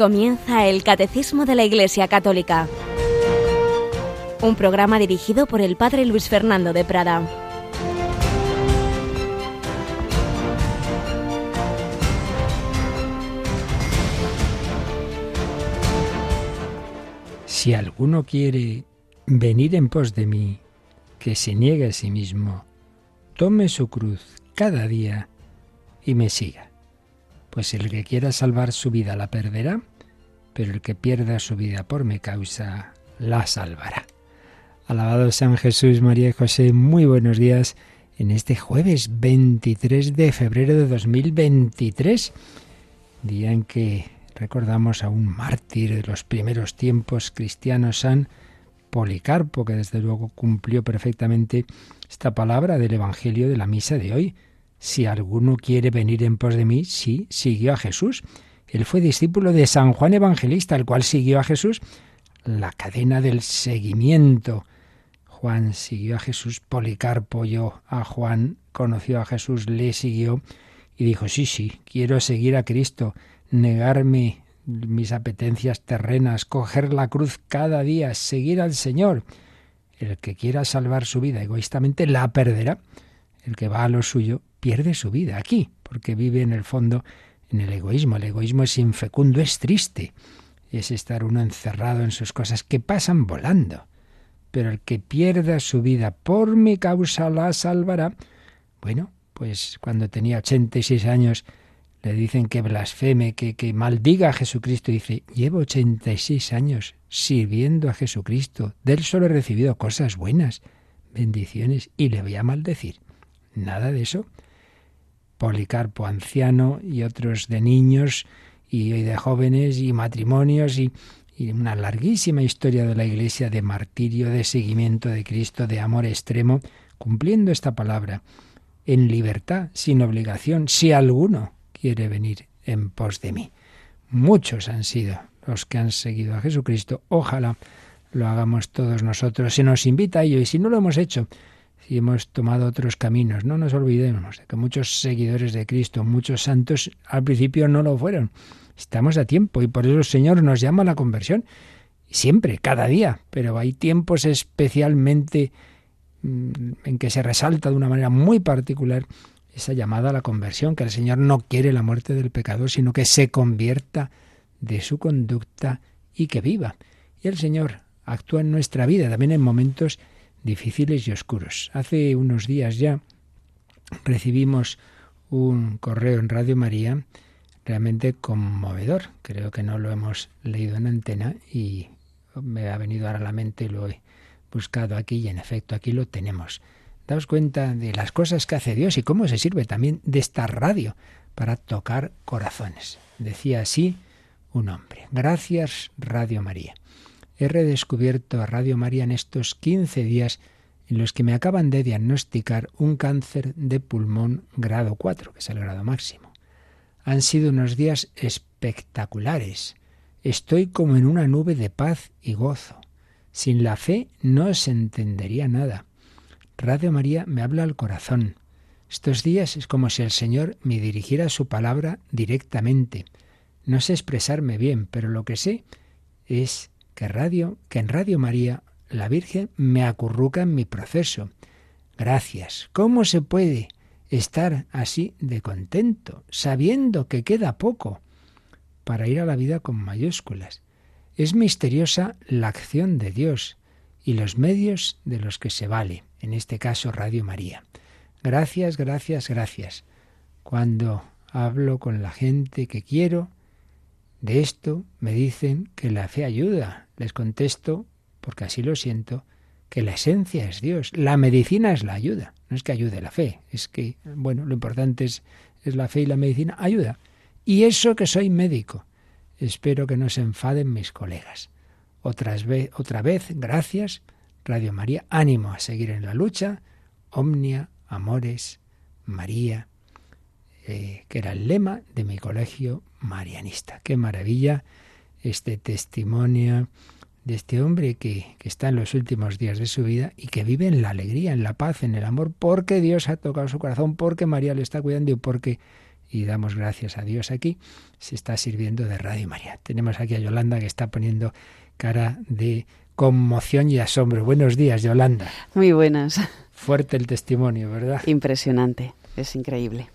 Comienza el Catecismo de la Iglesia Católica, un programa dirigido por el Padre Luis Fernando de Prada. Si alguno quiere venir en pos de mí, que se niegue a sí mismo, tome su cruz cada día y me siga. Pues el que quiera salvar su vida la perderá, pero el que pierda su vida por mi causa la salvará. Alabado San Jesús, María y José, muy buenos días en este jueves 23 de febrero de 2023, día en que recordamos a un mártir de los primeros tiempos cristianos, San Policarpo, que desde luego cumplió perfectamente esta palabra del Evangelio de la misa de hoy. Si alguno quiere venir en pos de mí, sí, siguió a Jesús. Él fue discípulo de San Juan Evangelista, el cual siguió a Jesús. La cadena del seguimiento. Juan siguió a Jesús, Policarpo yo a Juan, conoció a Jesús, le siguió y dijo, sí, sí, quiero seguir a Cristo, negarme mis apetencias terrenas, coger la cruz cada día, seguir al Señor. El que quiera salvar su vida egoístamente la perderá. El que va a lo suyo pierde su vida aquí, porque vive en el fondo en el egoísmo. El egoísmo es infecundo, es triste. Es estar uno encerrado en sus cosas que pasan volando. Pero el que pierda su vida por mi causa la salvará. Bueno, pues cuando tenía 86 años le dicen que blasfeme, que, que maldiga a Jesucristo. dice, llevo 86 años sirviendo a Jesucristo. De él solo he recibido cosas buenas, bendiciones, y le voy a maldecir. Nada de eso. Policarpo anciano y otros de niños y de jóvenes y matrimonios y, y una larguísima historia de la Iglesia de martirio, de seguimiento de Cristo, de amor extremo, cumpliendo esta palabra, en libertad, sin obligación, si alguno quiere venir en pos de mí. Muchos han sido los que han seguido a Jesucristo. Ojalá lo hagamos todos nosotros. Se nos invita a ello y si no lo hemos hecho, si hemos tomado otros caminos, no nos olvidemos de que muchos seguidores de Cristo, muchos santos, al principio no lo fueron. Estamos a tiempo y por eso el Señor nos llama a la conversión. Siempre, cada día, pero hay tiempos especialmente mm, en que se resalta de una manera muy particular esa llamada a la conversión, que el Señor no quiere la muerte del pecador, sino que se convierta de su conducta y que viva. Y el Señor actúa en nuestra vida también en momentos difíciles y oscuros. Hace unos días ya recibimos un correo en Radio María realmente conmovedor. Creo que no lo hemos leído en antena y me ha venido ahora a la mente lo he buscado aquí y en efecto aquí lo tenemos. Daos cuenta de las cosas que hace Dios y cómo se sirve también de esta radio para tocar corazones. Decía así un hombre. Gracias, Radio María. He redescubierto a Radio María en estos 15 días en los que me acaban de diagnosticar un cáncer de pulmón grado 4, que es el grado máximo. Han sido unos días espectaculares. Estoy como en una nube de paz y gozo. Sin la fe no se entendería nada. Radio María me habla al corazón. Estos días es como si el Señor me dirigiera su palabra directamente. No sé expresarme bien, pero lo que sé es que radio, que en Radio María la Virgen me acurruca en mi proceso. Gracias. ¿Cómo se puede estar así de contento, sabiendo que queda poco para ir a la vida con mayúsculas? Es misteriosa la acción de Dios y los medios de los que se vale en este caso Radio María. Gracias, gracias, gracias. Cuando hablo con la gente que quiero, de esto me dicen que la fe ayuda. Les contesto, porque así lo siento, que la esencia es Dios. La medicina es la ayuda. No es que ayude la fe, es que, bueno, lo importante es, es la fe y la medicina ayuda. Y eso que soy médico. Espero que no se enfaden mis colegas. Otras otra vez, gracias Radio María, ánimo a seguir en la lucha, Omnia, Amores, María, eh, que era el lema de mi colegio marianista. Qué maravilla este testimonio de este hombre que, que, está en los últimos días de su vida y que vive en la alegría, en la paz, en el amor, porque Dios ha tocado su corazón, porque María le está cuidando y porque y damos gracias a Dios aquí, se está sirviendo de Radio María. Tenemos aquí a Yolanda que está poniendo cara de conmoción y asombro. Buenos días, Yolanda. Muy buenas. Fuerte el testimonio, ¿verdad? Impresionante, es increíble.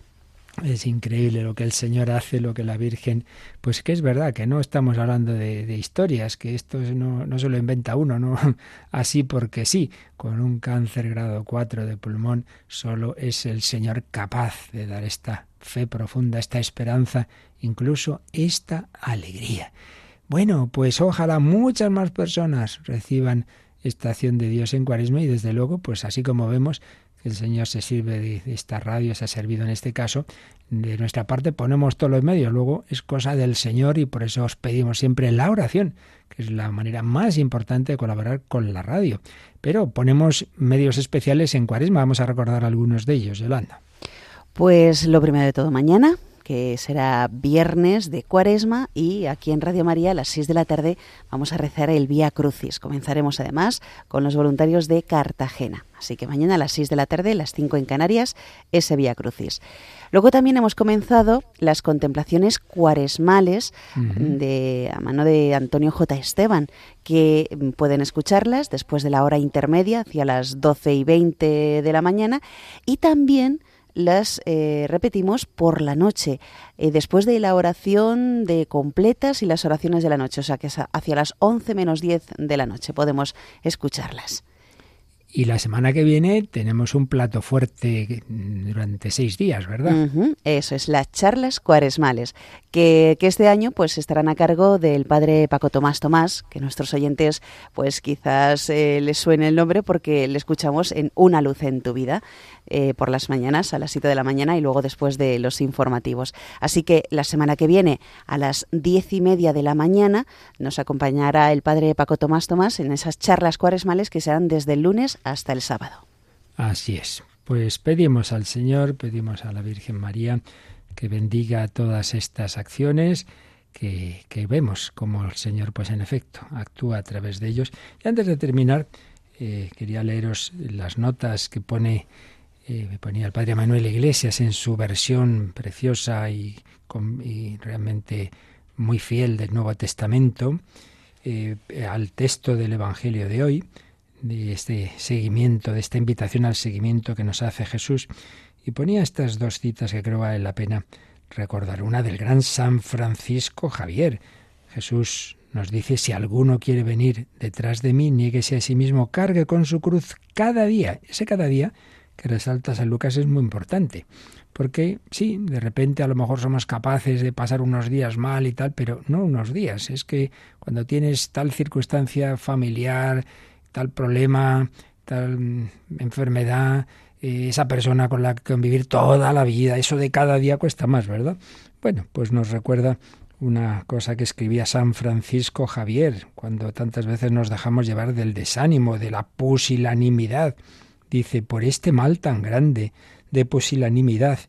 Es increíble lo que el Señor hace, lo que la Virgen, pues que es verdad que no estamos hablando de, historias, que esto no, no se lo inventa uno, no así porque sí, con un cáncer grado 4 de pulmón, solo es el Señor capaz de dar esta fe profunda, esta esperanza, incluso esta alegría. Bueno, pues ojalá muchas más personas reciban esta acción de Dios en Cuaresma y desde luego, pues así como vemos, el Señor se sirve de esta radio, se ha servido en este caso. De nuestra parte ponemos todos los medios, luego es cosa del Señor y por eso os pedimos siempre la oración, que es la manera más importante de colaborar con la radio. Pero ponemos medios especiales en Cuaresma, vamos a recordar algunos de ellos, Yolanda. Pues lo primero de todo, mañana que será viernes de Cuaresma y aquí en Radio María a las 6 de la tarde vamos a rezar el Vía Crucis. Comenzaremos además con los voluntarios de Cartagena. Así que mañana a las 6 de la tarde, las 5 en Canarias, ese Vía Crucis. Luego también hemos comenzado las contemplaciones cuaresmales de, a mano de Antonio J. Esteban, que pueden escucharlas después de la hora intermedia, hacia las 12 y 20 de la mañana, y también las eh, repetimos por la noche, eh, después de la oración de completas y las oraciones de la noche, o sea que hacia las 11 menos 10 de la noche podemos escucharlas. Y la semana que viene tenemos un plato fuerte durante seis días, ¿verdad? Eso es, las charlas cuaresmales, que, que, este año pues estarán a cargo del padre Paco Tomás Tomás, que nuestros oyentes pues quizás eh, les suene el nombre porque le escuchamos en Una luz en tu vida. Eh, por las mañanas a las 7 de la mañana y luego después de los informativos. Así que la semana que viene a las diez y media de la mañana nos acompañará el padre Paco Tomás Tomás en esas charlas cuaresmales que serán desde el lunes hasta el sábado. Así es. Pues pedimos al Señor, pedimos a la Virgen María que bendiga todas estas acciones. Que, vemos como el Señor, pues en efecto, actúa a través de ellos. Y antes de terminar, eh, quería leeros las notas que pone eh, me ponía el padre Manuel Iglesias en su versión preciosa y, realmente muy fiel del Nuevo Testamento eh, al texto del Evangelio de hoy, de este seguimiento, de esta invitación al seguimiento que nos hace Jesús, y ponía estas dos citas que creo vale la pena recordar. Una del gran San Francisco Javier. Jesús nos dice, si alguno quiere venir detrás de mí, niéguese a sí mismo, cargue con su cruz cada día. Ese cada día que resalta San Lucas es muy importante. Porque sí, de repente a lo mejor somos capaces de pasar unos días mal y tal, pero no unos días. Es que cuando tienes tal circunstancia familiar, tal problema, tal mm, enfermedad, eh, esa persona con la que convivir toda la vida, eso de cada día cuesta más, ¿verdad? Bueno, pues nos recuerda una cosa que escribía San Francisco Javier, cuando tantas veces nos dejamos llevar del desánimo, de la pusilanimidad dice, por este mal tan grande de pusilanimidad,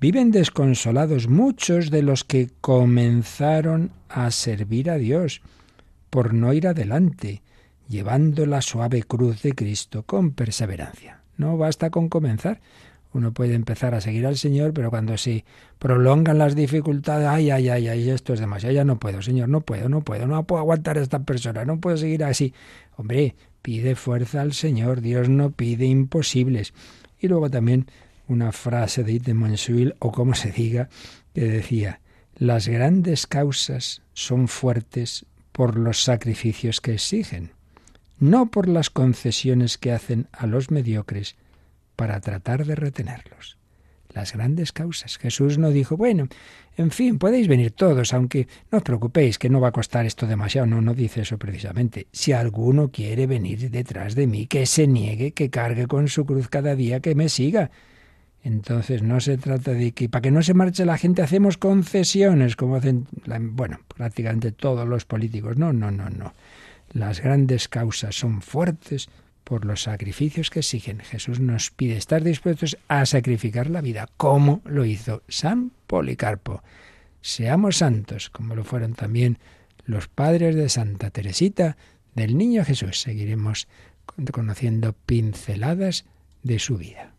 viven desconsolados muchos de los que comenzaron a servir a Dios, por no ir adelante, llevando la suave cruz de Cristo con perseverancia. No basta con comenzar. Uno puede empezar a seguir al Señor, pero cuando se prolongan las dificultades, ay, ay, ay, ay, esto es demasiado, ya no puedo, Señor, no puedo, no puedo, no puedo aguantar a esta persona, no puedo seguir así. Hombre, pide fuerza al Señor, Dios no pide imposibles. Y luego también una frase de de o como se diga, que decía, las grandes causas son fuertes por los sacrificios que exigen, no por las concesiones que hacen a los mediocres para tratar de retenerlos las grandes causas. Jesús no dijo, bueno, en fin, podéis venir todos, aunque no os preocupéis, que no va a costar esto demasiado. No, no dice eso precisamente. Si alguno quiere venir detrás de mí, que se niegue, que cargue con su cruz cada día, que me siga. Entonces no se trata de que para que no se marche la gente hacemos concesiones, como hacen, bueno, prácticamente todos los políticos. No, no, no, no. Las grandes causas son fuertes por los sacrificios que exigen. Jesús nos pide estar dispuestos a sacrificar la vida, como lo hizo San Policarpo. Seamos santos, como lo fueron también los padres de Santa Teresita del Niño Jesús. Seguiremos conociendo pinceladas de su vida.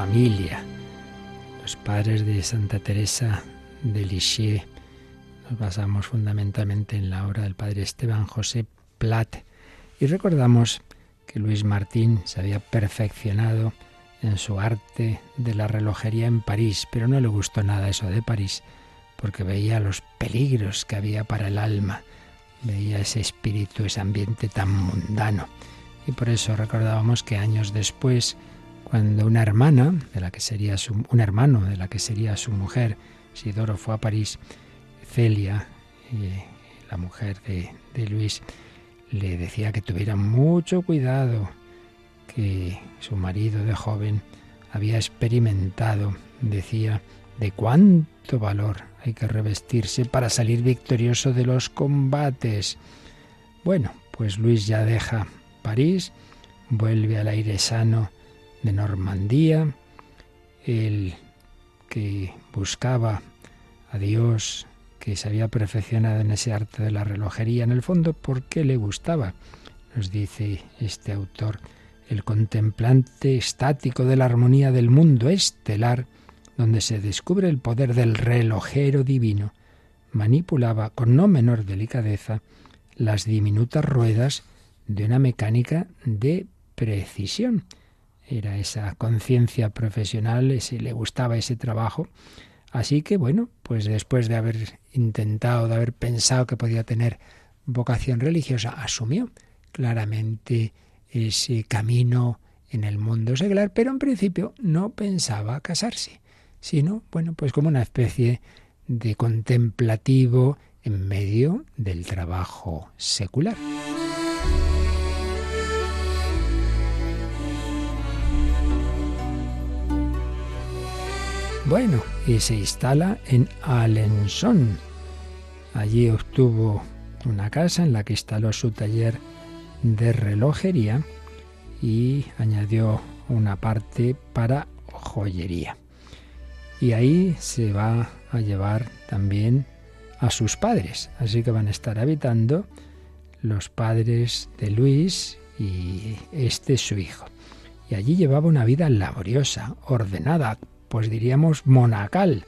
Familia. Los padres de Santa Teresa de Lisieux. Nos basamos fundamentalmente en la obra del padre Esteban José Plat y recordamos que Luis Martín se había perfeccionado en su arte de la relojería en París, pero no le gustó nada eso de París, porque veía los peligros que había para el alma, veía ese espíritu, ese ambiente tan mundano. Y por eso recordábamos que años después, cuando una hermana, de la que sería su, un hermano de la que sería su mujer, Sidoro fue a París, Celia, eh, la mujer de, de Luis, le decía que tuviera mucho cuidado, que su marido de joven había experimentado, decía, de cuánto valor hay que revestirse para salir victorioso de los combates. Bueno, pues Luis ya deja París, vuelve al aire sano de Normandía, el que buscaba a Dios, que se había perfeccionado en ese arte de la relojería, en el fondo, ¿por qué le gustaba? Nos dice este autor, el contemplante estático de la armonía del mundo estelar, donde se descubre el poder del relojero divino, manipulaba con no menor delicadeza las diminutas ruedas de una mecánica de precisión. Era esa conciencia profesional, ese, le gustaba ese trabajo Así que bueno, pues después de haber intentado, de haber pensado que podía tener vocación religiosa, asumió claramente ese camino en el mundo seglar, pero en principio no pensaba casarse, sino, bueno, pues como una especie de contemplativo en medio del trabajo secular. Bueno, y se instala en Alençon. Allí obtuvo una casa en la que instaló su taller de relojería y añadió una parte para joyería. Y ahí se va a llevar también a sus padres, así que van a estar habitando los padres de Luis y este su hijo. Y allí llevaba una vida laboriosa, ordenada, pues diríamos monacal,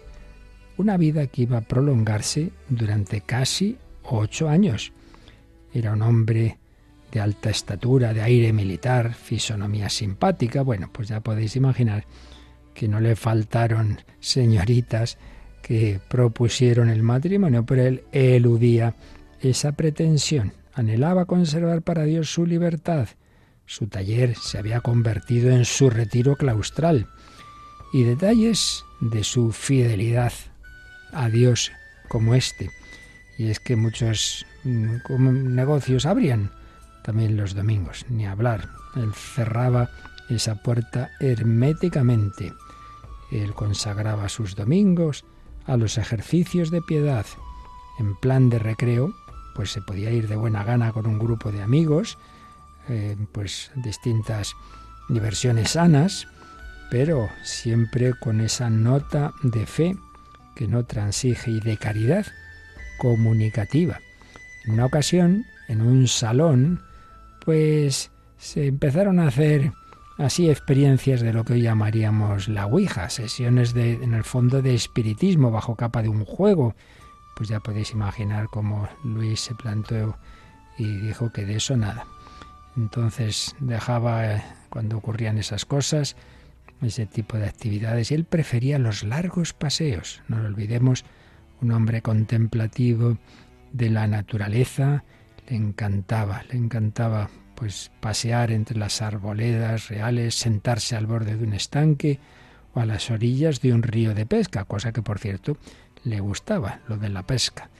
una vida que iba a prolongarse durante casi ocho años. Era un hombre de alta estatura, de aire militar, fisonomía simpática. Bueno, pues ya podéis imaginar que no le faltaron señoritas que propusieron el matrimonio, pero él eludía esa pretensión. Anhelaba conservar para Dios su libertad. Su taller se había convertido en su retiro claustral y detalles de su fidelidad a Dios como este. Y es que muchos mm, negocios abrían también los domingos, ni hablar. Él cerraba esa puerta herméticamente. Él consagraba sus domingos a los ejercicios de piedad. En plan de recreo, pues se podía ir de buena gana con un grupo de amigos, eh, pues distintas diversiones sanas, pero siempre con esa nota de fe que no transige y de caridad comunicativa. En una ocasión, en un salón, pues se empezaron a hacer así experiencias de lo que hoy llamaríamos la Ouija, sesiones de, en el fondo de espiritismo bajo capa de un juego. Pues ya podéis imaginar cómo Luis se plantó y dijo que de eso nada. Entonces dejaba, eh, cuando ocurrían esas cosas, ese tipo de actividades. Y él prefería los largos paseos. No lo olvidemos, un hombre contemplativo de la naturaleza. Le encantaba, le encantaba pues pasear entre las arboledas reales, sentarse al borde de un estanque o a las orillas de un río de pesca, cosa que por cierto le gustaba, lo de la pesca.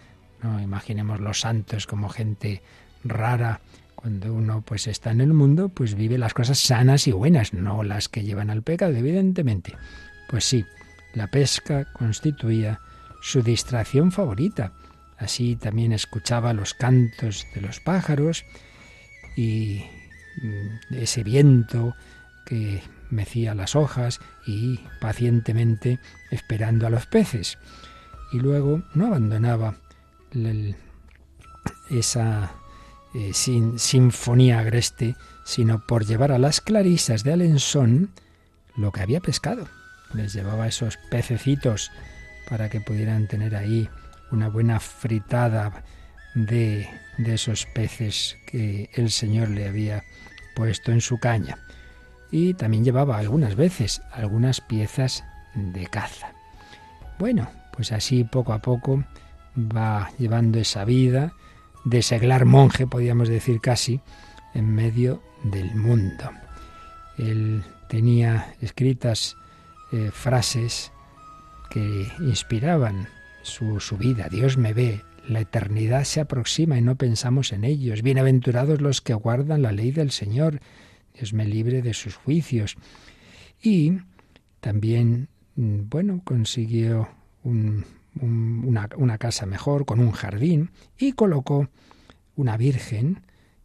No imaginemos los santos como gente rara cuando uno pues está en el mundo, pues vive las cosas sanas y buenas, no las que llevan al pecado, evidentemente. Pues sí, la pesca constituía su distracción favorita. Así también escuchaba los cantos de los pájaros y mm, ese viento que mecía las hojas y pacientemente esperando a los peces. Y luego no abandonaba esa eh, sin sinfonía agreste, sino por llevar a las clarisas de Alençon lo que había pescado. Les llevaba esos pececitos para que pudieran tener ahí una buena fritada de, de esos peces que el Señor le había puesto en su caña. Y también llevaba algunas veces algunas piezas de caza. Bueno, pues así poco a poco va llevando esa vida de seglar monje, podríamos decir casi, en medio del mundo. Él tenía escritas eh, frases que inspiraban su, su vida. Dios me ve, la eternidad se aproxima y no pensamos en ellos. Bienaventurados los que guardan la ley del Señor. Dios me libre de sus juicios. Y también, mm, bueno, consiguió una, casa mejor, con un jardín, y colocó una virgen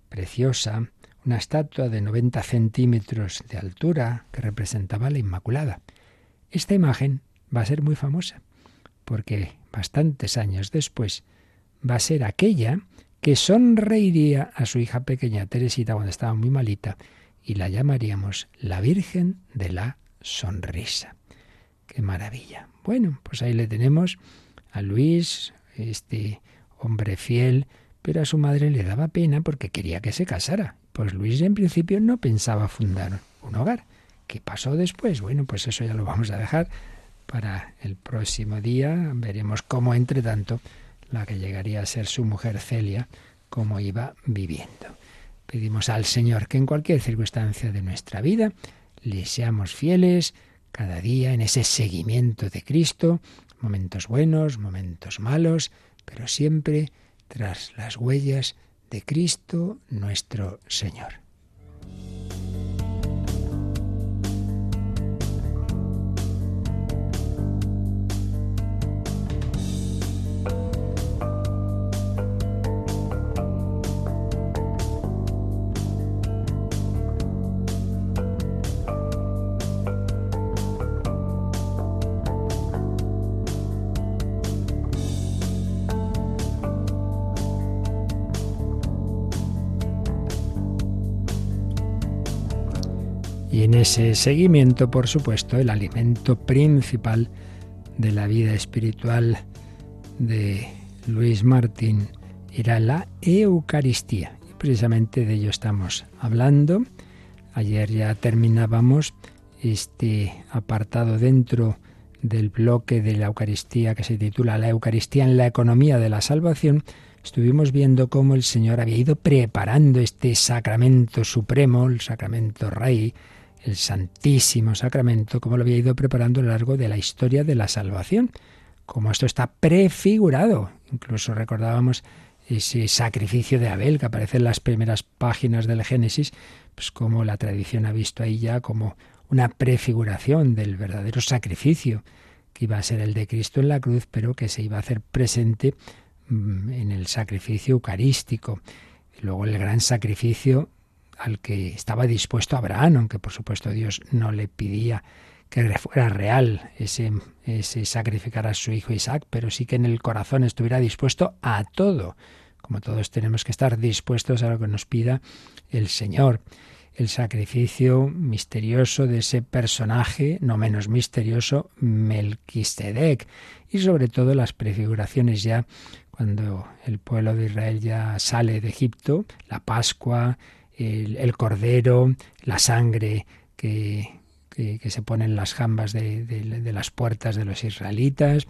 preciosa, una estatua de 90 centímetros de altura que representaba la Inmaculada. Esta imagen va a ser muy famosa, porque bastantes años después va a ser aquella que sonreiría a su hija pequeña Teresita cuando estaba muy malita y la llamaríamos la Virgen de la Sonrisa. ¡Qué maravilla! Bueno, pues ahí le tenemos Luis, este hombre fiel, pero a su madre le daba pena porque quería que se casara. Pues Luis en principio no pensaba fundar un hogar. ¿Qué pasó después? Bueno, pues eso ya lo vamos a dejar para el próximo día. Veremos cómo, entre tanto, la que llegaría a ser su mujer Celia, cómo iba viviendo. Pedimos al Señor que en cualquier circunstancia de nuestra vida le seamos fieles cada día en ese seguimiento de Cristo, momentos buenos, momentos malos, pero siempre tras las huellas de Cristo nuestro Señor. Ese seguimiento, por supuesto, el alimento principal de la vida espiritual de Luis Martín era la Eucaristía. Y precisamente de ello estamos hablando. Ayer ya terminábamos este apartado dentro del bloque de la Eucaristía que se titula La Eucaristía en la economía de la salvación. Estuvimos viendo cómo el Señor había ido preparando este sacramento supremo, el sacramento rey, el Santísimo Sacramento, como lo había ido preparando a lo largo de la historia de la salvación, como esto está prefigurado. Incluso recordábamos ese sacrificio de Abel que aparece en las primeras páginas del Génesis, pues como la tradición ha visto ahí ya como una prefiguración del verdadero sacrificio que iba a ser el de Cristo en la cruz, pero que se iba a hacer presente mm, en el sacrificio eucarístico. Luego el gran sacrificio al que estaba dispuesto Abraham, aunque por supuesto Dios no le pedía que fuera real ese, ese sacrificar a su hijo Isaac, pero sí que en el corazón estuviera dispuesto a todo, como todos tenemos que estar dispuestos a lo que nos pida el Señor. El sacrificio misterioso de ese personaje, no menos misterioso, Melquisedec, y sobre todo las prefiguraciones ya cuando el pueblo de Israel ya sale de Egipto, la Pascua, el, cordero, la sangre que, que, se pone en las jambas de, las puertas de los israelitas,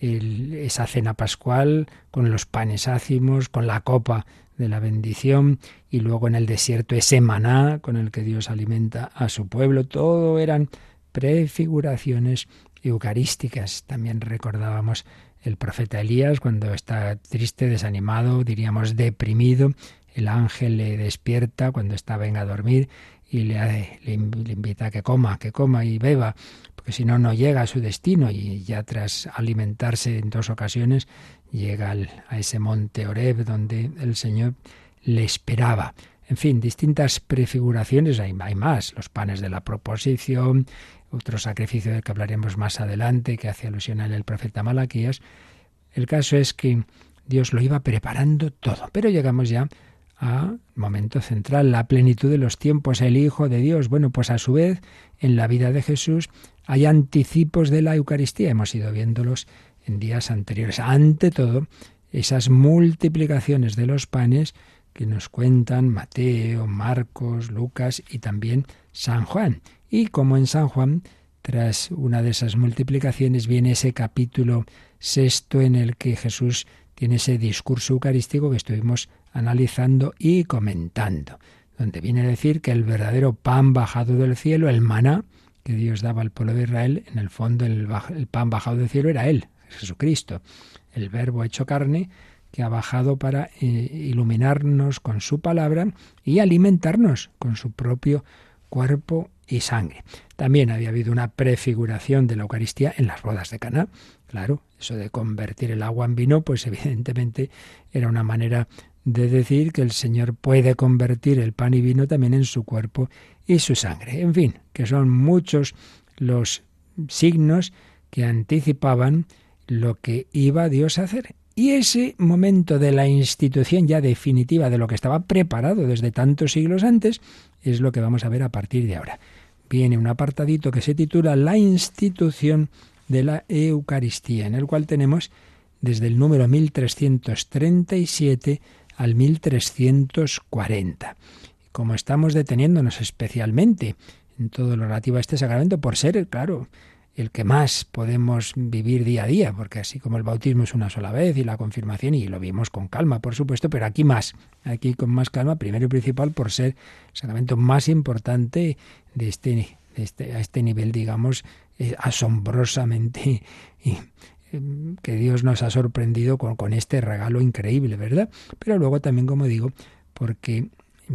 esa cena pascual con los panes ácimos, con la copa de la bendición y luego en el desierto ese maná con el que Dios alimenta a su pueblo. Todo eran prefiguraciones eucarísticas. También recordábamos el profeta Elías cuando está triste, desanimado, diríamos deprimido, el ángel le despierta cuando está venga a dormir y le, invita a que coma, que coma y beba, porque si no, no llega a su destino y ya tras alimentarse en dos ocasiones llega a ese monte Oreb donde el Señor le esperaba. En fin, distintas prefiguraciones, hay, más, los panes de la proposición, otro sacrificio del que hablaremos más adelante, que hace alusión a él el profeta Malaquías. El caso es que Dios lo iba preparando todo, pero llegamos ya momento central, la plenitud de los tiempos, el Hijo de Dios. Bueno, pues a su vez, en la vida de Jesús hay anticipos de la Eucaristía, hemos ido viéndolos en días anteriores. Ante todo, esas multiplicaciones de los panes que nos cuentan Mateo, Marcos, Lucas y también San Juan. Y como en San Juan, tras una de esas multiplicaciones viene ese capítulo sexto en el que Jesús tiene ese discurso eucarístico que estuvimos analizando y comentando, donde viene a decir que el verdadero pan bajado del cielo, el maná que Dios daba al pueblo de Israel, en el fondo el, pan bajado del cielo era Él, Jesucristo, el verbo hecho carne que ha bajado para eh, iluminarnos con su palabra y alimentarnos con su propio cuerpo y sangre. También había habido una prefiguración de la Eucaristía en las bodas de Caná. Claro, eso de convertir el agua en vino, pues evidentemente era una manera de decir que el Señor puede convertir el pan y vino también en su cuerpo y su sangre. En fin, que son muchos los signos que anticipaban lo que iba Dios a hacer. Y ese momento de la institución ya definitiva de lo que estaba preparado desde tantos siglos antes es lo que vamos a ver a partir de ahora. Viene un apartadito que se titula La institución de la Eucaristía, en el cual tenemos desde el número 1337 al 1340. Como estamos deteniéndonos especialmente en todo lo relativo a este sacramento, por ser, claro, el que más podemos vivir día a día, porque así como el bautismo es una sola vez y la confirmación, y lo vimos con calma, por supuesto, pero aquí más, aquí con más calma, primero y principal por ser el sacramento más importante de este, este a este nivel, digamos, eh, asombrosamente que Dios nos ha sorprendido con, con este regalo increíble, ¿verdad? Pero luego también, como digo, porque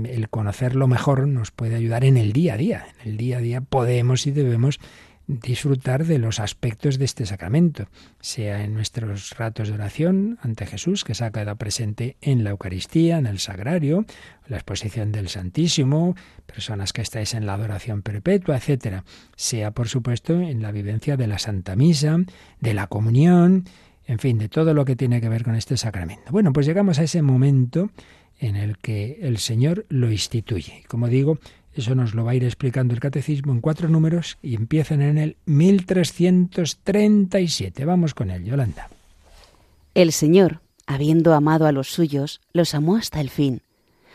el conocerlo mejor nos puede ayudar en el día a día. En el día a día podemos y debemos disfrutar de los aspectos de este sacramento, sea en nuestros ratos de oración ante Jesús, que se ha quedado presente en la Eucaristía, en el Sagrario, la exposición del Santísimo, personas que estáis en la adoración perpetua, etcétera, sea por supuesto en la vivencia de la Santa Misa, de la comunión, en fin, de todo lo que tiene que ver con este sacramento. Bueno, pues llegamos a ese momento en el que el Señor lo instituye. Como digo, eso nos lo va a ir explicando el catecismo en cuatro números y empiezan en el 1337. Vamos con él, Yolanda. El Señor, habiendo amado a los suyos, los amó hasta el fin.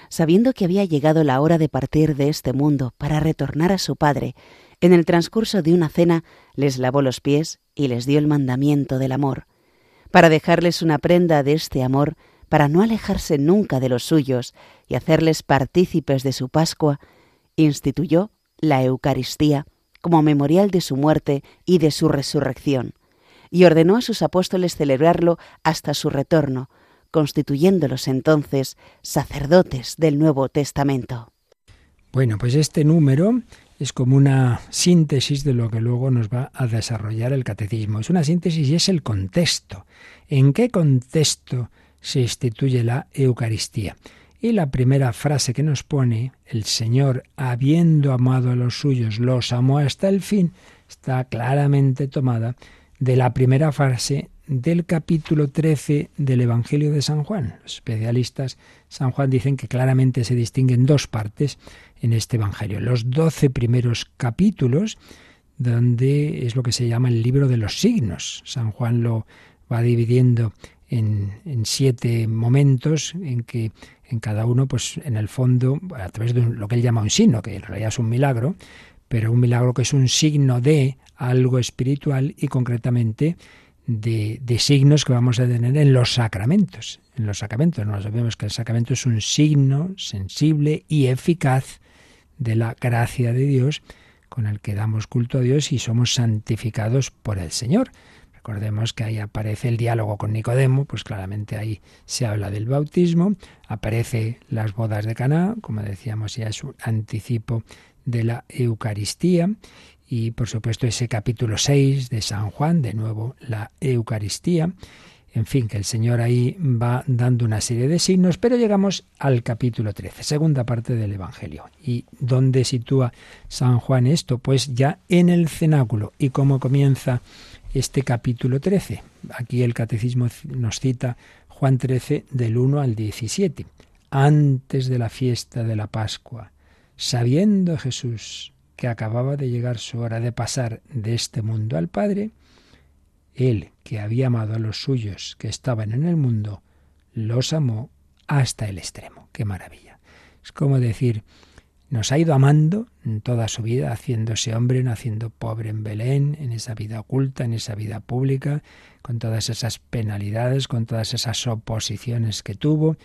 Sabiendo que había llegado la hora de partir de este mundo para retornar a su Padre, en el transcurso de una cena les lavó los pies y les dio el mandamiento del amor, para dejarles una prenda de este amor, para no alejarse nunca de los suyos y hacerles partícipes de su Pascua, instituyó la Eucaristía como memorial de su muerte y de su resurrección, y ordenó a sus apóstoles celebrarlo hasta su retorno, constituyéndolos entonces sacerdotes del Nuevo Testamento. Bueno, pues este número es como una síntesis de lo que luego nos va a desarrollar el catecismo. Es una síntesis y es el contexto. ¿En qué contexto se instituye la Eucaristía? Y la primera frase que nos pone, el Señor, habiendo amado a los suyos, los amó hasta el fin, está claramente tomada de la primera frase del capítulo 13 del Evangelio de San Juan. Los especialistas San Juan dicen que claramente se distinguen dos partes en este Evangelio. Los doce primeros capítulos, donde es lo que se llama el libro de los signos. San Juan lo va dividiendo en, siete momentos en que en cada uno, pues en el fondo, a través de lo que él llama un signo, que en realidad es un milagro, pero un milagro que es un signo de algo espiritual y concretamente de, de, signos que vamos a tener en los sacramentos. En los sacramentos, no sabemos que el sacramento es un signo sensible y eficaz de la gracia de Dios con el que damos culto a Dios y somos santificados por el Señor. Recordemos que ahí aparece el diálogo con Nicodemo, pues claramente ahí se habla del bautismo, aparece las bodas de Caná, como decíamos ya es un anticipo de la Eucaristía y por supuesto ese capítulo 6 de San Juan, de nuevo la Eucaristía. En fin, que el Señor ahí va dando una serie de signos, pero llegamos al capítulo 13, segunda parte del Evangelio. ¿Y dónde sitúa San Juan esto? Pues ya en el cenáculo. ¿Y cómo comienza este capítulo 13. Aquí el catecismo nos cita Juan 13 del 1 al 17. antes de la fiesta de la Pascua, sabiendo Jesús que acababa de llegar su hora de pasar de este mundo al Padre, él que había amado a los suyos que estaban en el mundo, los amó hasta el extremo. ¡Qué maravilla! Es como decir, nos ha ido amando en toda su vida, haciéndose hombre, naciendo pobre en Belén, en esa vida oculta, en esa vida pública, con todas esas penalidades, con todas esas oposiciones que tuvo.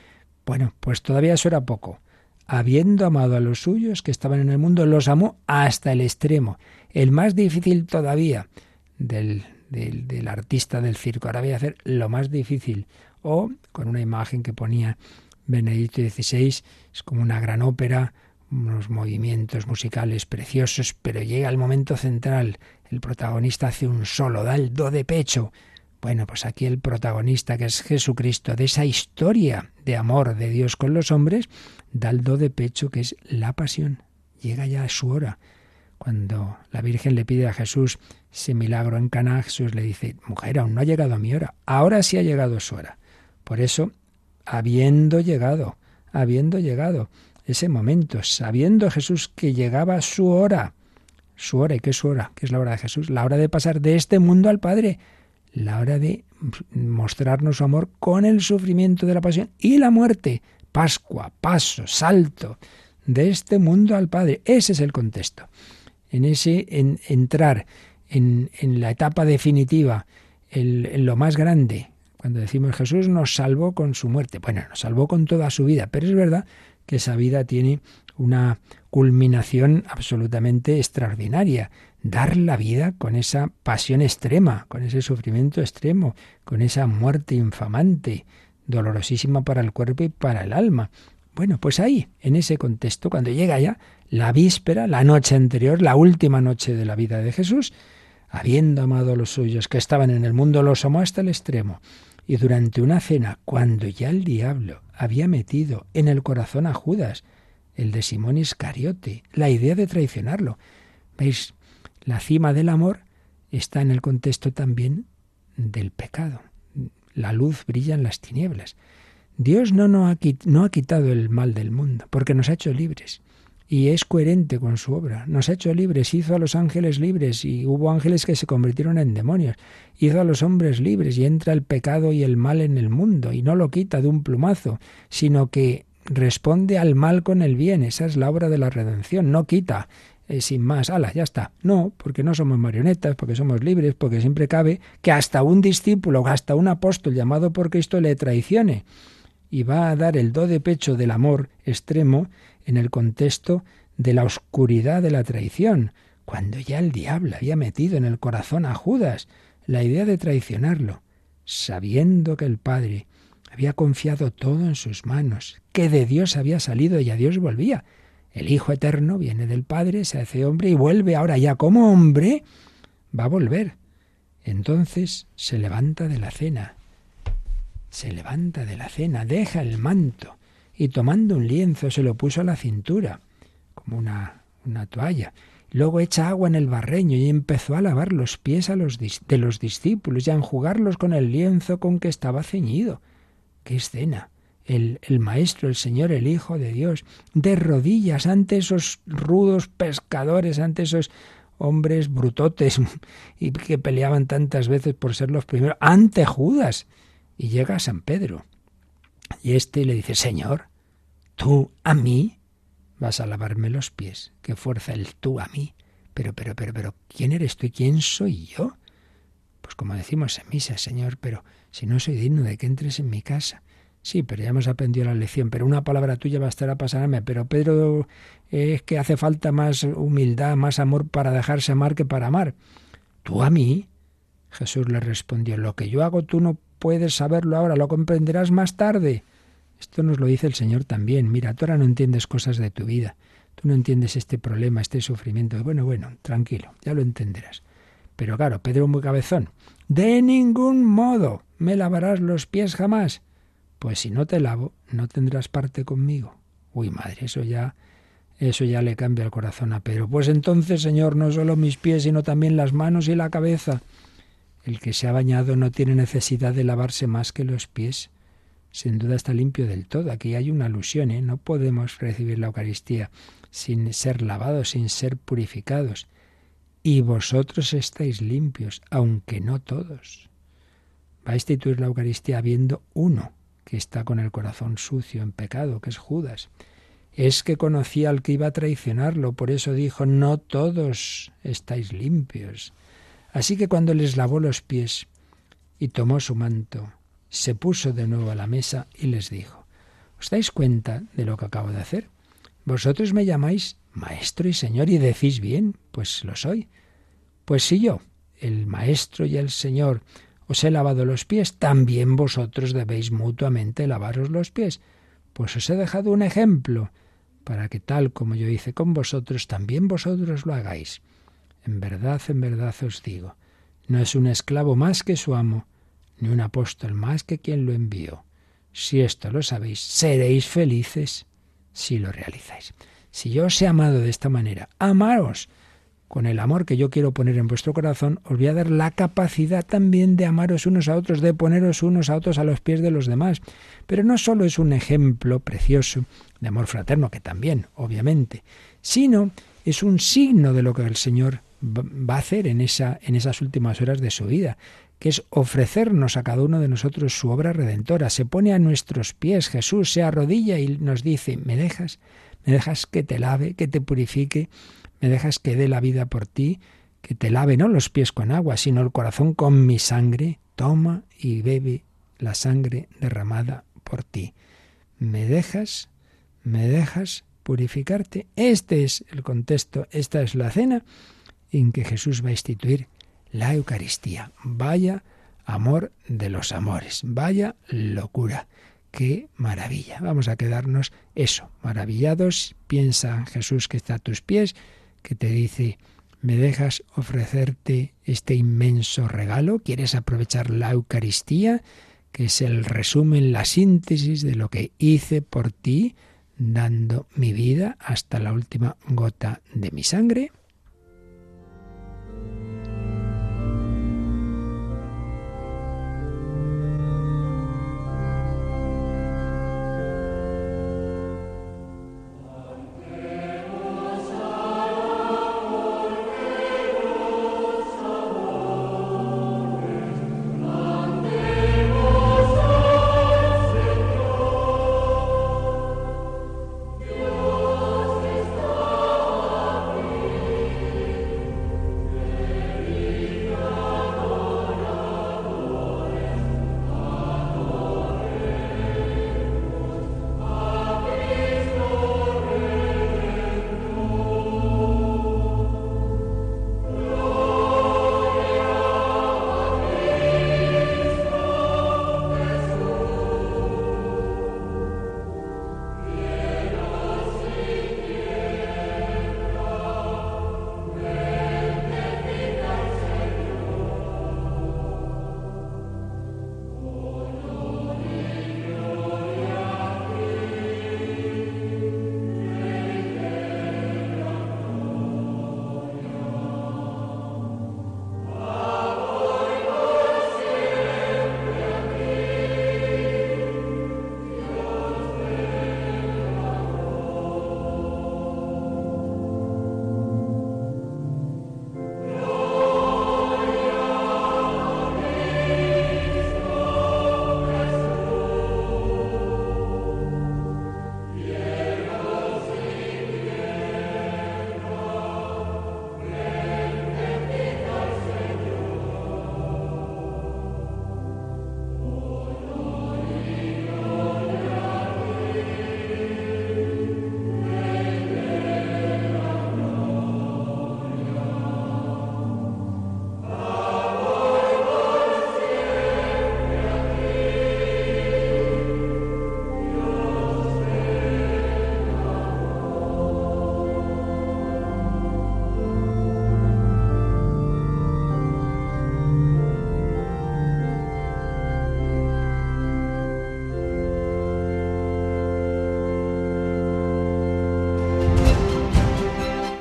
Bueno, pues todavía eso era poco. Habiendo amado a los suyos que estaban en el mundo, los amó hasta el extremo. El más difícil todavía del, del, del artista del circo. Ahora voy a hacer lo más difícil. O con una imagen que ponía Benedicto XVI, es como una gran ópera, unos movimientos musicales preciosos, pero llega el momento central. El protagonista hace un solo, da el do de pecho. Bueno, pues aquí el protagonista, que es Jesucristo, de esa historia de amor de Dios con los hombres, da el do de pecho, que es la pasión. Llega ya a su hora. Cuando la Virgen le pide a Jesús ese milagro en Caná, Jesús le dice, mujer, aún no ha llegado a mi hora, ahora sí ha llegado su hora. Por eso, habiendo llegado, habiendo llegado ese momento, sabiendo Jesús que llegaba su hora, su hora, ¿y qué es su hora? ¿Qué es la hora de Jesús? La hora de pasar de este mundo al Padre, la hora de mostrarnos su amor con el sufrimiento de la pasión y la muerte. Pascua, paso, salto de este mundo al Padre. Ese es el contexto. En ese en, entrar en, en, la etapa definitiva, en lo más grande, cuando decimos Jesús nos salvó con su muerte. Bueno, nos salvó con toda su vida, pero es verdad que esa vida tiene una culminación absolutamente extraordinaria. Dar la vida con esa pasión extrema, con ese sufrimiento extremo, con esa muerte infamante, dolorosísima para el cuerpo y para el alma. Bueno, pues ahí, en ese contexto, cuando llega ya la víspera, la noche anterior, la última noche de la vida de Jesús, habiendo amado a los suyos que estaban en el mundo, los amó hasta el extremo. Y durante una cena, cuando ya el diablo había metido en el corazón a Judas, el de Simón Iscariote, la idea de traicionarlo. ¿Veis? La cima del amor está en el contexto también del pecado. La luz brilla en las tinieblas. Dios no, no, ha, ha quitado el mal del mundo, porque nos ha hecho libres y es coherente con su obra. Nos ha hecho libres, hizo a los ángeles libres y hubo ángeles que se convirtieron en demonios. Hizo a los hombres libres y entra el pecado y el mal en el mundo y no lo quita de un plumazo, sino que responde al mal con el bien. Esa es la obra de la redención, no quita. Eh, sin más, ala, ya está. No, porque no somos marionetas, porque somos libres, porque siempre cabe que hasta un discípulo, hasta un apóstol llamado por Cristo le traicione y va a dar el do de pecho del amor extremo en el contexto de la oscuridad de la traición, cuando ya el diablo había metido en el corazón a Judas la idea de traicionarlo, sabiendo que el Padre había confiado todo en sus manos, que de Dios había salido y a Dios volvía. El Hijo Eterno viene del Padre, se hace hombre y vuelve ahora ya como hombre, va a volver. Entonces se levanta de la cena, se levanta de la cena, deja el manto, y tomando un lienzo se lo puso a la cintura, como una, una toalla. Luego echa agua en el barreño y empezó a lavar los pies de los discípulos y a enjugarlos con el lienzo con que estaba ceñido. ¡Qué escena! El, el, Maestro, el Señor, el Hijo de Dios, de rodillas ante esos rudos pescadores, ante esos hombres brutotes y que peleaban tantas veces por ser los primeros, ante Judas. Y llega a San Pedro. Y este le dice, Señor, tú a mí vas a lavarme los pies. Qué fuerza el tú a mí. Pero, pero, pero, pero, ¿quién eres tú y quién soy yo? Pues como decimos en misa, Señor, pero si no soy digno de que entres en mi casa. Sí, pero ya hemos aprendido la lección, pero una palabra tuya bastará para pasarme. Pero Pedro, es que hace falta más humildad, más amor para dejarse amar que para amar. ¿Tú a mí? Jesús le respondió, lo que yo hago tú no puedes saberlo ahora, lo comprenderás más tarde. Esto nos lo dice el Señor también. Mira, tú ahora no entiendes cosas de tu vida. Tú no entiendes este problema, este sufrimiento. Bueno, bueno, tranquilo, ya lo entenderás. Pero claro, Pedro muy cabezón. De ningún modo me lavarás los pies jamás. Pues si no te lavo, no tendrás parte conmigo. Uy, madre, eso ya eso ya le cambia el corazón a Pedro. Pues entonces, Señor, no solo mis pies, sino también las manos y la cabeza. El que se ha bañado no tiene necesidad de lavarse más que los pies, sin duda está limpio del todo. Aquí hay una alusión, ¿eh? No podemos recibir la Eucaristía sin ser lavados, sin ser purificados. Y vosotros estáis limpios, aunque no todos. Va a instituir la Eucaristía habiendo uno que está con el corazón sucio en pecado, que es Judas. Es que conocía al que iba a traicionarlo, por eso dijo, no todos estáis limpios. Así que cuando les lavó los pies y tomó su manto, se puso de nuevo a la mesa y les dijo, ¿Os dais cuenta de lo que acabo de hacer? Vosotros me llamáis maestro y señor y decís bien, pues lo soy. Pues si yo, el maestro y el señor, os he lavado los pies, también vosotros debéis mutuamente lavaros los pies. Pues os he dejado un ejemplo, para que tal como yo hice con vosotros, también vosotros lo hagáis. En verdad, en verdad os digo, no es un esclavo más que su amo, ni un apóstol más que quien lo envió. Si esto lo sabéis, seréis felices si lo realizáis. Si yo os he amado de esta manera, amaros con el amor que yo quiero poner en vuestro corazón, os voy a dar la capacidad también de amaros unos a otros, de poneros unos a otros a los pies de los demás. Pero no solo es un ejemplo precioso de amor fraterno, que también, obviamente, sino es un signo de lo que el Señor va a hacer en, esa, en esas últimas horas de su vida, que es ofrecernos a cada uno de nosotros su obra redentora. Se pone a nuestros pies, Jesús se arrodilla y nos dice, ¿me dejas? ¿Me dejas que te lave, que te purifique? ¿Me dejas que dé la vida por ti? Que te lave no los pies con agua, sino el corazón con mi sangre. Toma y bebe la sangre derramada por ti. ¿Me dejas? ¿Me dejas purificarte? Este es el contexto, esta es la cena en que Jesús va a instituir la Eucaristía. Vaya amor de los amores, vaya locura. Qué maravilla. Vamos a quedarnos eso, maravillados. Piensa Jesús que está a tus pies, que te dice, ¿me dejas ofrecerte este inmenso regalo? ¿Quieres aprovechar la Eucaristía, que es el resumen, la síntesis de lo que hice por ti, dando mi vida hasta la última gota de mi sangre?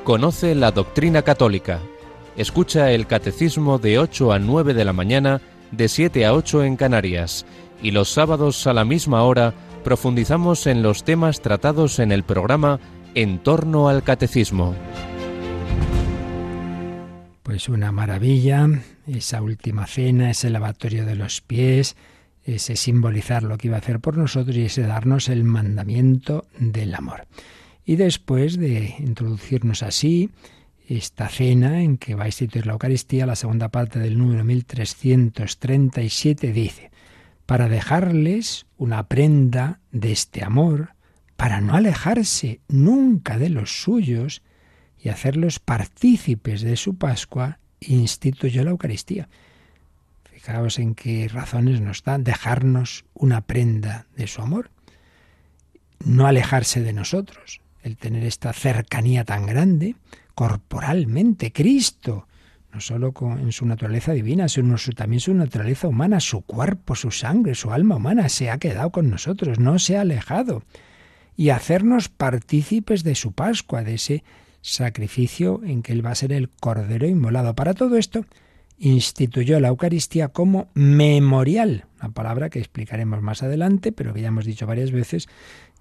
Conoce la doctrina católica. Escucha el catecismo de 8 a 9 de la mañana, de 7 a 8 en Canarias y los sábados a la misma hora profundizamos en los temas tratados en el programa En torno al Catecismo. Pues una maravilla, esa última cena, ese lavatorio de los pies, ese simbolizar lo que iba a hacer por nosotros y ese darnos el mandamiento del amor. Y después de introducirnos así, esta cena en que va a instituir la Eucaristía, la segunda parte del número 1337 dice, para dejarles una prenda de este amor, para no alejarse nunca de los suyos y hacerlos partícipes de su Pascua, instituyó la Eucaristía. Fijaos en qué razones nos da dejarnos una prenda de su amor. No alejarse de nosotros, el tener esta cercanía tan grande, corporalmente, Cristo, no solo en su naturaleza divina, sino también su naturaleza humana, su cuerpo, su sangre, su alma humana, se ha quedado con nosotros, no se ha alejado. Y hacernos partícipes de su Pascua, de ese sacrificio en que Él va a ser el Cordero inmolado. Para todo esto, instituyó la Eucaristía como memorial, una palabra que explicaremos más adelante, pero que ya hemos dicho varias veces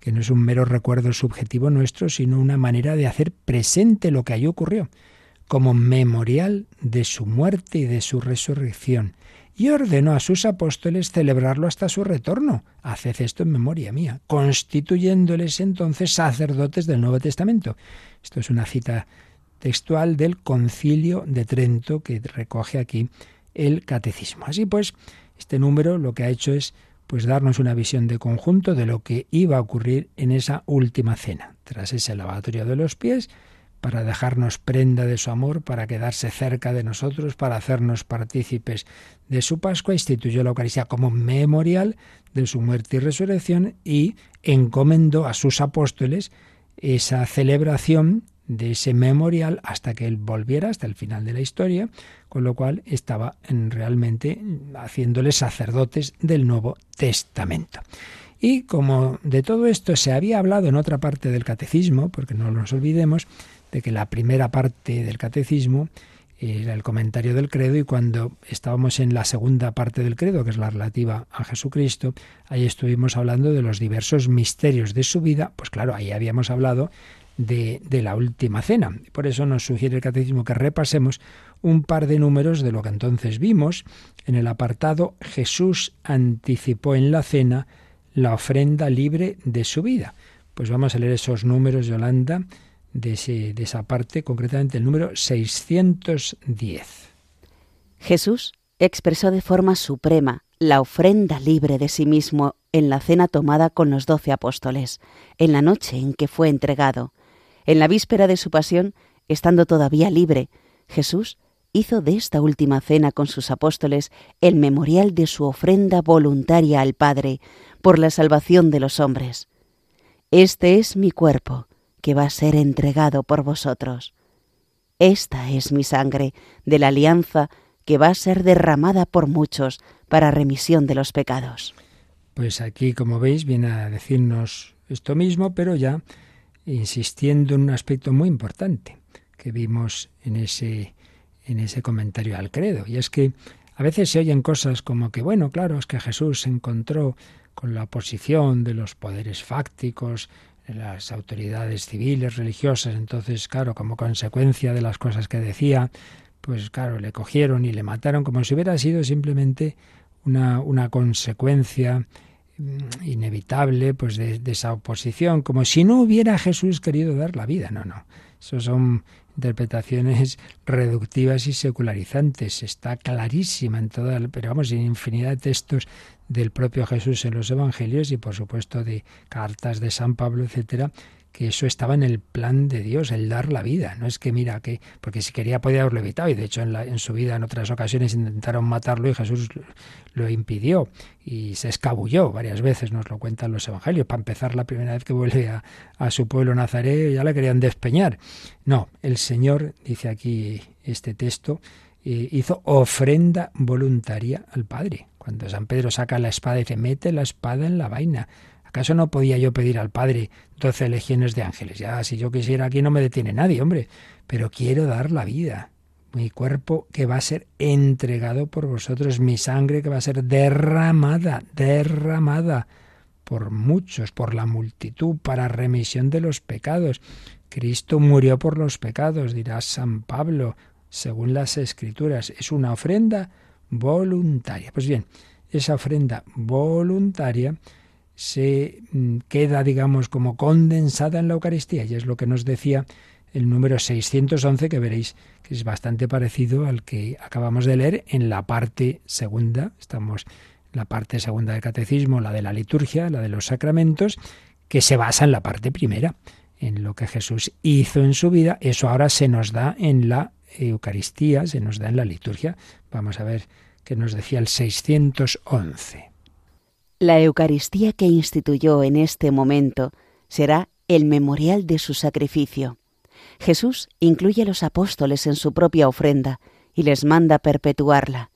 que no es un mero recuerdo subjetivo nuestro, sino una manera de hacer presente lo que allí ocurrió, como memorial de su muerte y de su resurrección, y ordenó a sus apóstoles celebrarlo hasta su retorno. Haced esto en memoria mía, constituyéndoles entonces sacerdotes del Nuevo Testamento. Esto es una cita textual del Concilio de Trento que recoge aquí el catecismo. Así pues, este número lo que ha hecho es pues darnos una visión de conjunto de lo que iba a ocurrir en esa última cena, tras ese lavatorio de los pies, para dejarnos prenda de su amor, para quedarse cerca de nosotros, para hacernos partícipes de su Pascua, instituyó la Eucaristía como memorial de su muerte y resurrección y encomendó a sus apóstoles esa celebración de ese memorial hasta que él volviera, hasta el final de la historia, con lo cual estaba en, realmente haciéndole sacerdotes del Nuevo Testamento. Y como de todo esto se había hablado en otra parte del catecismo, porque no nos olvidemos de que la primera parte del catecismo era el comentario del credo y cuando estábamos en la segunda parte del credo, que es la relativa a Jesucristo, ahí estuvimos hablando de los diversos misterios de su vida, pues claro, ahí habíamos hablado de, la última cena. Por eso nos sugiere el catecismo que repasemos un par de números de lo que entonces vimos en el apartado Jesús anticipó en la cena la ofrenda libre de su vida. Pues vamos a leer esos números, Yolanda, de, ese, de esa parte, concretamente el número 610. Jesús expresó de forma suprema la ofrenda libre de sí mismo en la cena tomada con los doce apóstoles, en la noche en que fue entregado, en la víspera de su pasión, estando todavía libre, Jesús hizo de esta última cena con sus apóstoles el memorial de su ofrenda voluntaria al Padre por la salvación de los hombres. Este es mi cuerpo, que va a ser entregado por vosotros. Esta es mi sangre de la alianza que va a ser derramada por muchos para remisión de los pecados. Pues aquí, como veis, viene a decirnos esto mismo, pero ya insistiendo en un aspecto muy importante que vimos en ese, en ese comentario al credo. Y es que a veces se oyen cosas como que, bueno, claro, es que Jesús se encontró con la oposición de los poderes fácticos, de las autoridades civiles, religiosas, entonces, claro, como consecuencia de las cosas que decía, pues claro, le cogieron y le mataron como si hubiera sido simplemente una, una consecuencia inevitable pues de, esa oposición, como si no hubiera Jesús querido dar la vida. No, no. Eso son interpretaciones reductivas y secularizantes. Está clarísima en toda, pero vamos, en infinidad de textos del propio Jesús en los Evangelios y por supuesto de cartas de San Pablo, etcétera, que eso estaba en el plan de Dios, el dar la vida. No es que mira que, porque si quería podía haberlo evitado y de hecho en, la, su vida en otras ocasiones intentaron matarlo y Jesús lo impidió y se escabulló varias veces, nos lo cuentan los evangelios. Para empezar, la primera vez que vuelve a, a su pueblo Nazaret ya la querían despeñar. No, el Señor, dice aquí este texto, eh, hizo ofrenda voluntaria al Padre. Cuando San Pedro saca la espada y dice, mete la espada en la vaina. ¿Acaso no podía yo pedir al Padre doce legiones de ángeles? Ya, si yo quisiera aquí no me detiene nadie, hombre, pero quiero dar la vida. mi cuerpo que va a ser entregado por vosotros, mi sangre que va a ser derramada, derramada por muchos, por la multitud, para remisión de los pecados. Cristo murió por los pecados, dirá San Pablo, según las Escrituras. Es una ofrenda voluntaria. Pues bien, esa ofrenda voluntaria se mm, queda, digamos, como condensada en la Eucaristía, y es lo que nos decía el número 611, que veréis que es bastante parecido al que acabamos de leer en la parte segunda. Estamos en la parte segunda del catecismo, la de la liturgia, la de los sacramentos, que se basa en la parte primera, en lo que Jesús hizo en su vida. Eso ahora se nos da en la Eucaristía, se nos da en la liturgia. Vamos a ver qué nos decía el 611. La Eucaristía que instituyó en este momento será el memorial de su sacrificio. Jesús incluye a los apóstoles en su propia ofrenda y les manda perpetuarla.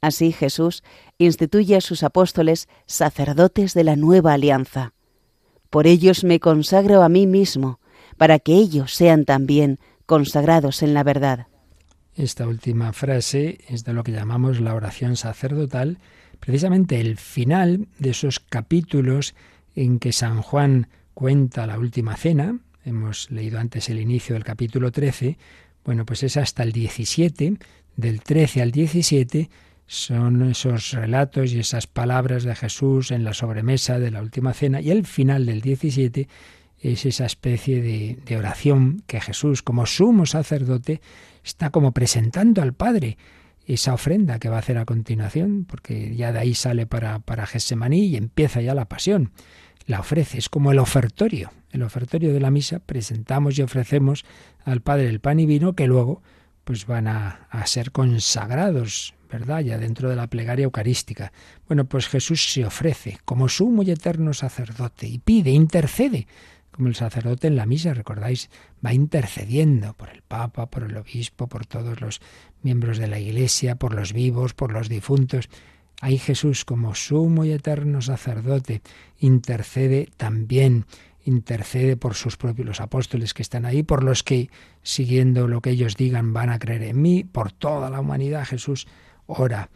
Así Jesús instituye a sus apóstoles sacerdotes de la nueva alianza. Por ellos me consagro a mí mismo, para que ellos sean también consagrados en la verdad. Esta última frase es de lo que llamamos la oración sacerdotal, precisamente el final de esos capítulos en que San Juan cuenta la última cena, hemos leído antes el inicio del capítulo 13, bueno, pues es hasta el 17, del 13 al 17 son esos relatos y esas palabras de Jesús en la sobremesa de la última cena. Y el final del 17 es esa especie de, de oración que Jesús como sumo sacerdote está como presentando al Padre esa ofrenda que va a hacer a continuación, porque ya de ahí sale para, para Gesemaní y empieza ya la pasión la ofrece, es como el ofertorio. El ofertorio de la misa presentamos y ofrecemos al Padre el pan y vino que luego pues van a, a ser consagrados, ¿verdad? Ya dentro de la plegaria eucarística. Bueno, pues Jesús se ofrece como sumo y eterno sacerdote y pide, intercede, como el sacerdote en la misa, recordáis, va intercediendo por el Papa, por el Obispo, por todos los miembros de la Iglesia, por los vivos, por los difuntos. Ahí Jesús, como sumo y eterno sacerdote, intercede también, intercede por sus propios los apóstoles que están ahí, por los que, siguiendo lo que ellos digan, van a creer en mí, por toda la humanidad Jesús ora.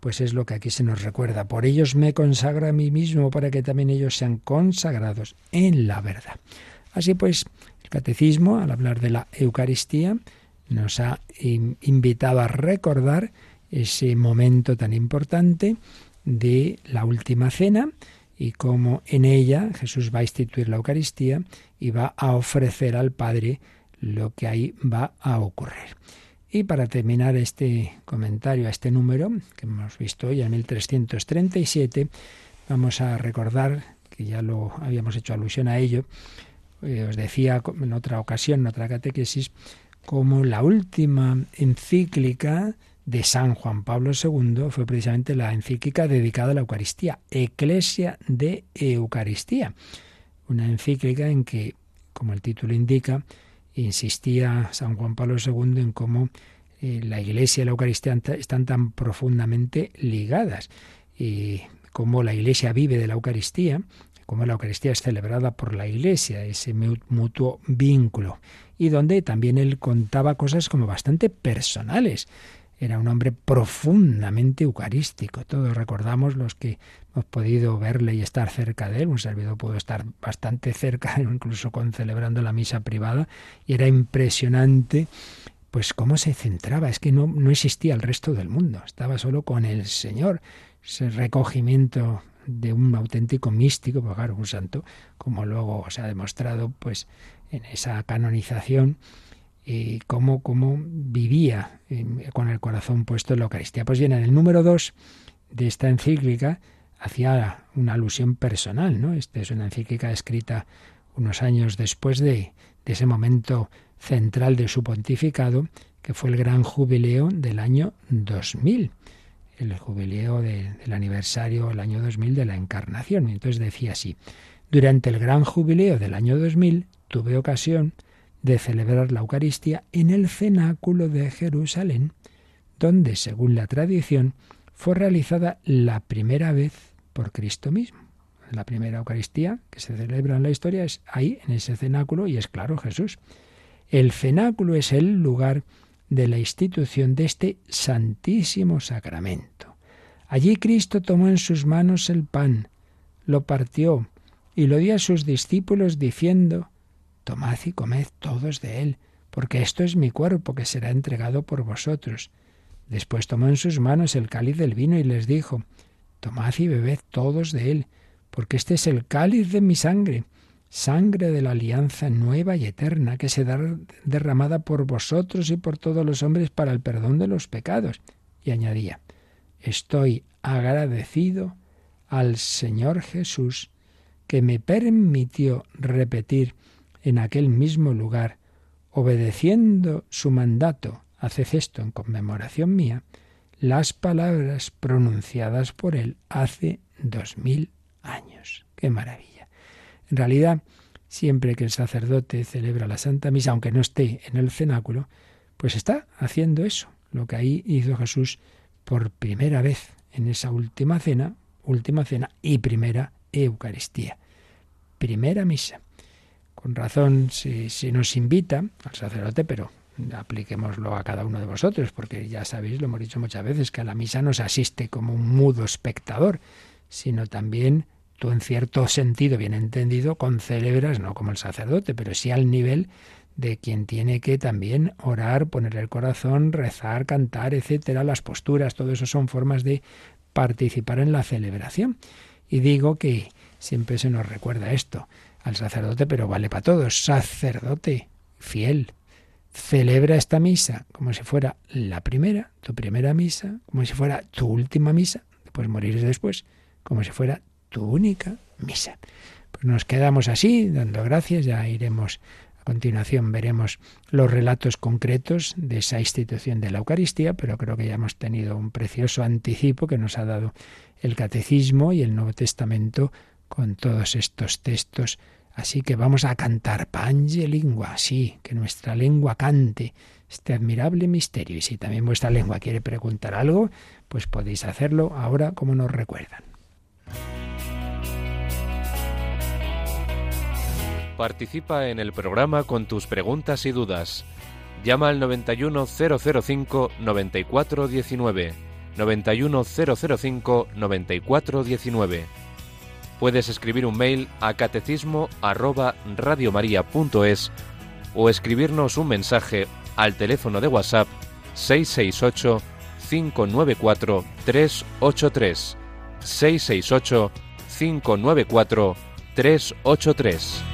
Pues es lo que aquí se nos recuerda. Por ellos me consagra a mí mismo para que también ellos sean consagrados en la verdad. Así pues, el catecismo, al hablar de la Eucaristía, nos ha invitado a recordar ese momento tan importante de la última cena y cómo en ella Jesús va a instituir la Eucaristía y va a ofrecer al Padre lo que ahí va a ocurrir. Y para terminar este comentario a este número que hemos visto hoy en 1337, vamos a recordar que ya lo habíamos hecho alusión a ello. Eh, os decía en otra ocasión, en otra catequesis, como la última encíclica de San Juan Pablo II fue precisamente la encíclica dedicada a la Eucaristía, Eclesia de Eucaristía, una encíclica en que, como el título indica, insistía San Juan Pablo II en cómo eh, la Iglesia y la Eucaristía están tan profundamente ligadas y cómo la Iglesia vive de la Eucaristía, cómo la Eucaristía es celebrada por la Iglesia, ese mutuo vínculo, y donde también él contaba cosas como bastante personales era un hombre profundamente eucarístico. Todos recordamos los que hemos podido verle y estar cerca de él. Un servidor pudo estar bastante cerca, incluso con celebrando la misa privada, y era impresionante pues cómo se centraba, es que no, no existía el resto del mundo, estaba solo con el Señor, ese recogimiento de un auténtico místico, pues claro, un santo, como luego se ha demostrado pues en esa canonización, y cómo, cómo vivía con el corazón puesto en la Eucaristía. Pues bien, en el número dos de esta encíclica hacía una alusión personal, ¿no? Esta es una encíclica escrita unos años después de, de ese momento central de su pontificado, que fue el gran jubileo del año 2000, el jubileo del aniversario, el año 2000 de la Encarnación. Entonces decía así, durante el gran jubileo del año 2000 tuve ocasión de celebrar la Eucaristía en el cenáculo de Jerusalén, donde, según la tradición, fue realizada la primera vez por Cristo mismo. La primera Eucaristía que se celebra en la historia es ahí, en ese cenáculo, y es claro Jesús. El cenáculo es el lugar de la institución de este santísimo sacramento. Allí Cristo tomó en sus manos el pan, lo partió y lo dio a sus discípulos diciendo, Tomad y comed todos de él, porque esto es mi cuerpo que será entregado por vosotros. Después tomó en sus manos el cáliz del vino y les dijo, Tomad y bebed todos de él, porque este es el cáliz de mi sangre, sangre de la alianza nueva y eterna, que será derramada por vosotros y por todos los hombres para el perdón de los pecados. Y añadía, Estoy agradecido al Señor Jesús, que me permitió repetir en aquel mismo lugar, obedeciendo su mandato, haced esto en conmemoración mía, las palabras pronunciadas por él hace dos mil años. ¡Qué maravilla! En realidad, siempre que el sacerdote celebra la Santa Misa, aunque no esté en el cenáculo, pues está haciendo eso, lo que ahí hizo Jesús por primera vez en esa última cena, última cena y primera Eucaristía. Primera misa. Con razón, si, nos invita al sacerdote, pero apliquémoslo a cada uno de vosotros, porque ya sabéis, lo hemos dicho muchas veces, que a la misa no se asiste como un mudo espectador, sino también tú en cierto sentido, bien entendido, celebras, no como el sacerdote, pero sí al nivel de quien tiene que también orar, poner el corazón, rezar, cantar, etcétera, las posturas, todo eso son formas de participar en la celebración. Y digo que siempre se nos recuerda esto al sacerdote, pero vale para todos, sacerdote fiel, celebra esta misa como si fuera la primera, tu primera misa, como si fuera tu última misa, después morir después, como si fuera tu única misa. Pues nos quedamos así, dando gracias, ya iremos a continuación, veremos los relatos concretos de esa institución de la Eucaristía, pero creo que ya hemos tenido un precioso anticipo que nos ha dado el Catecismo y el Nuevo Testamento con todos estos textos Así que vamos a cantar Pange lingua, sí, que nuestra lengua cante este admirable misterio. Y si también vuestra lengua quiere preguntar algo, pues podéis hacerlo ahora como nos recuerdan. Participa en el programa con tus preguntas y dudas. Llama al 91005 9419. 91005 9419 puedes escribir un mail a catecismo arroba o escribirnos un mensaje al teléfono de WhatsApp 668 594 383 668 594 383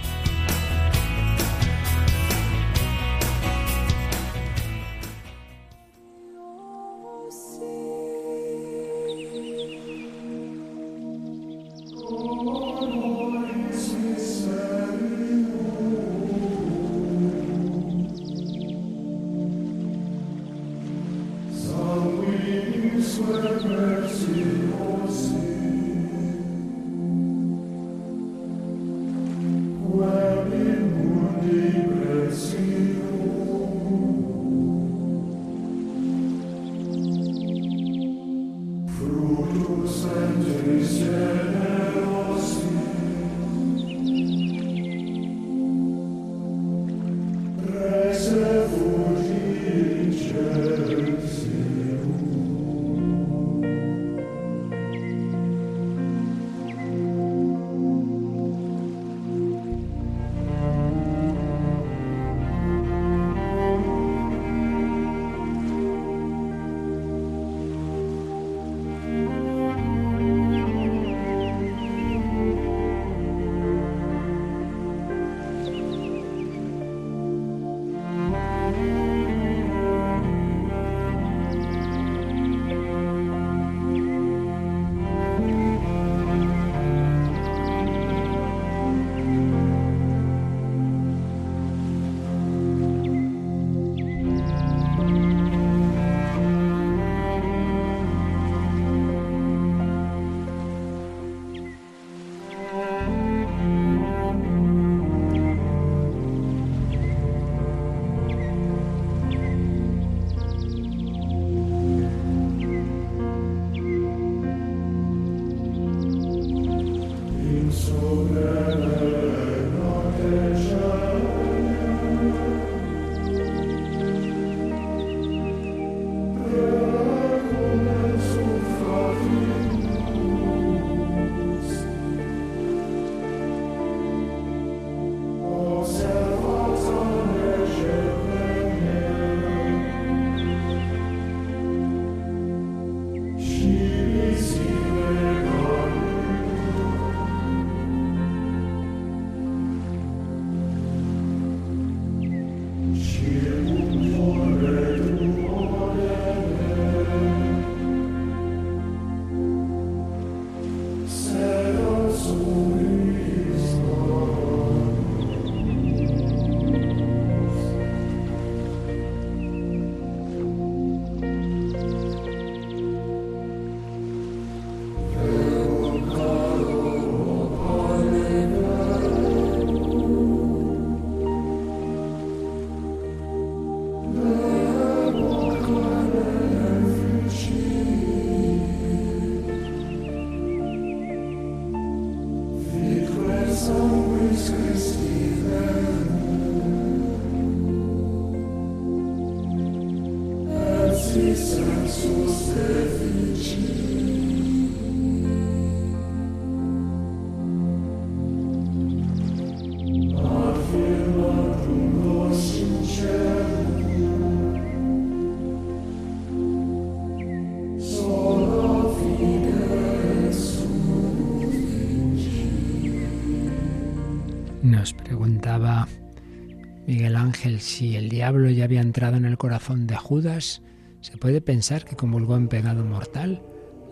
si el diablo ya había entrado en el corazón de Judas, se puede pensar que comulgó en pecado mortal,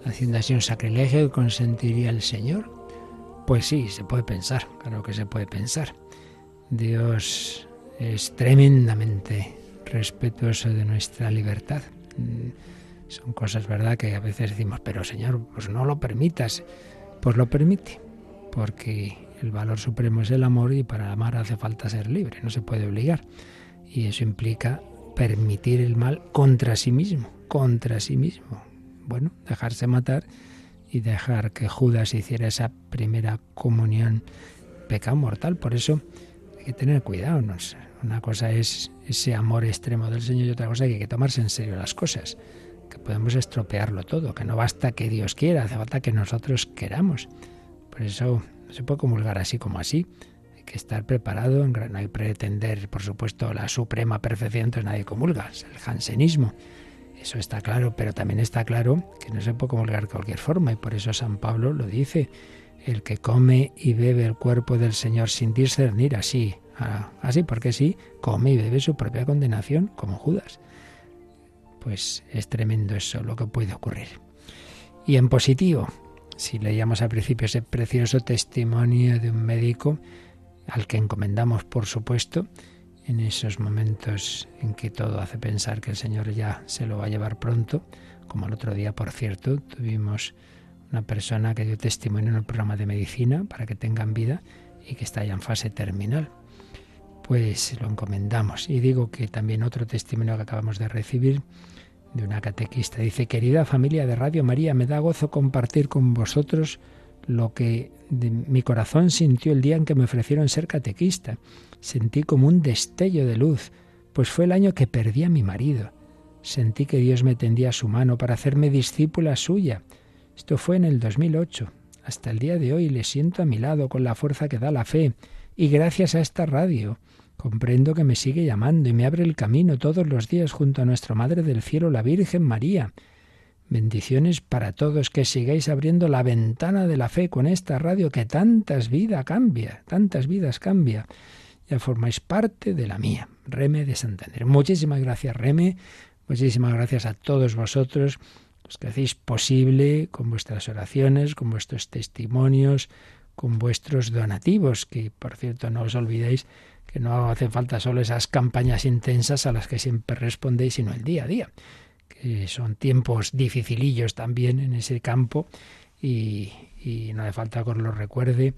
haciendo así un sacrilegio que consentiría el Señor. Pues sí, se puede pensar, claro que se puede pensar. Dios es tremendamente respetuoso de nuestra libertad. Mm, son cosas, ¿verdad?, que a veces decimos, pero Señor, pues no lo permitas. Pues lo permite, porque el valor supremo es el amor y para amar hace falta ser libre, no se puede obligar. Y eso implica permitir el mal contra sí mismo, contra sí mismo. Bueno, dejarse matar y dejar que Judas hiciera esa primera comunión, pecado mortal. Por eso hay que tener cuidado. ¿no? Una cosa es ese amor extremo del Señor y otra cosa que hay que tomarse en serio las cosas, que podemos estropearlo todo, que no basta que Dios quiera, hace falta que nosotros queramos. Por eso no se puede comulgar así como así. Hay que estar preparado, no hay pretender, por supuesto, la suprema perfección, entonces nadie comulga, es el jansenismo. Eso está claro, pero también está claro que no se puede comulgar de cualquier forma y por eso San Pablo lo dice. El que come y bebe el cuerpo del Señor sin discernir así, así porque sí, come y bebe su propia condenación, como Judas. Pues es tremendo eso lo que puede ocurrir. Y en positivo, si leíamos al principio ese precioso testimonio de un médico al que encomendamos, por supuesto, en esos momentos en que todo hace pensar que el Señor ya se lo va a llevar pronto, como el otro día, por cierto, tuvimos una persona que dio testimonio en el programa de medicina para que tengan vida y que está ya en fase terminal. Pues lo encomendamos. Y digo que también otro testimonio que acabamos de recibir de una catequista. Dice, querida familia de Radio María, me da gozo compartir con vosotros lo que mi corazón sintió el día en que me ofrecieron ser catequista. Sentí como un destello de luz, pues fue el año que perdí a mi marido. Sentí que Dios me tendía su mano para hacerme discípula suya. Esto fue en el 2008. Hasta el día de hoy le siento a mi lado con la fuerza que da la fe. Y gracias a esta radio Comprendo que me sigue llamando y me abre el camino todos los días junto a nuestra Madre del Cielo, la Virgen María. Bendiciones para todos, que sigáis abriendo la ventana de la fe con esta radio que tantas vidas cambia, tantas vidas cambia. Ya formáis parte de la mía, Reme de Santander. Muchísimas gracias, Reme. Muchísimas gracias a todos vosotros, los que hacéis posible con vuestras oraciones, con vuestros testimonios, con vuestros donativos, que por cierto no os olvidéis que no hace falta solo esas campañas intensas a las que siempre respondéis, sino el día a día, que son tiempos dificilillos también en ese campo y, no hace falta que os lo recuerde,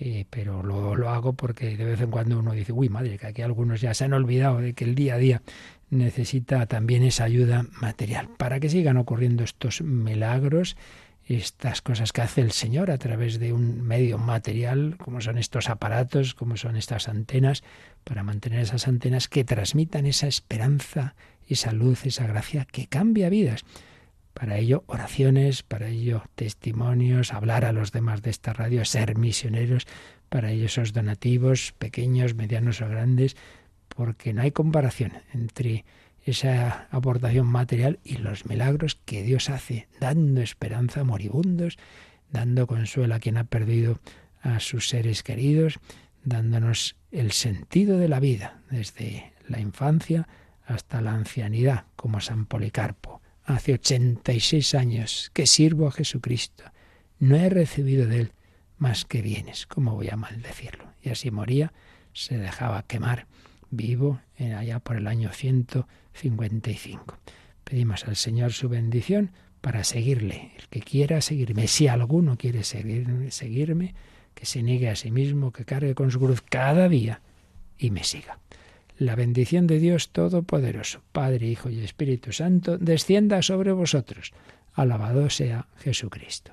eh, pero lo, lo, hago porque de vez en cuando uno dice, uy, madre, que aquí algunos ya se han olvidado de que el día a día necesita también esa ayuda material para que sigan ocurriendo estos milagros estas cosas que hace el Señor a través de un medio material, como son estos aparatos, como son estas antenas, para mantener esas antenas que transmitan esa esperanza, esa luz, esa gracia que cambia vidas. Para ello, oraciones, para ello, testimonios, hablar a los demás de esta radio, ser misioneros, para ello esos donativos, pequeños, medianos o grandes, porque no hay comparación entre esa aportación material y los milagros que Dios hace, dando esperanza a moribundos, dando consuelo a quien ha perdido a sus seres queridos, dándonos el sentido de la vida desde la infancia hasta la ancianidad, como San Policarpo. Hace 86 años que sirvo a Jesucristo. No he recibido de él más que bienes. ¿Cómo voy a maldecirlo? Y así moría, se dejaba quemar vivo allá por el año 155. Pedimos al Señor su bendición para seguirle. El que quiera seguirme, si alguno quiere seguirme, que se niegue a sí mismo, que cargue con su cruz cada día y me siga. La bendición de Dios Todopoderoso, Padre, Hijo y Espíritu Santo, descienda sobre vosotros. Alabado sea Jesucristo.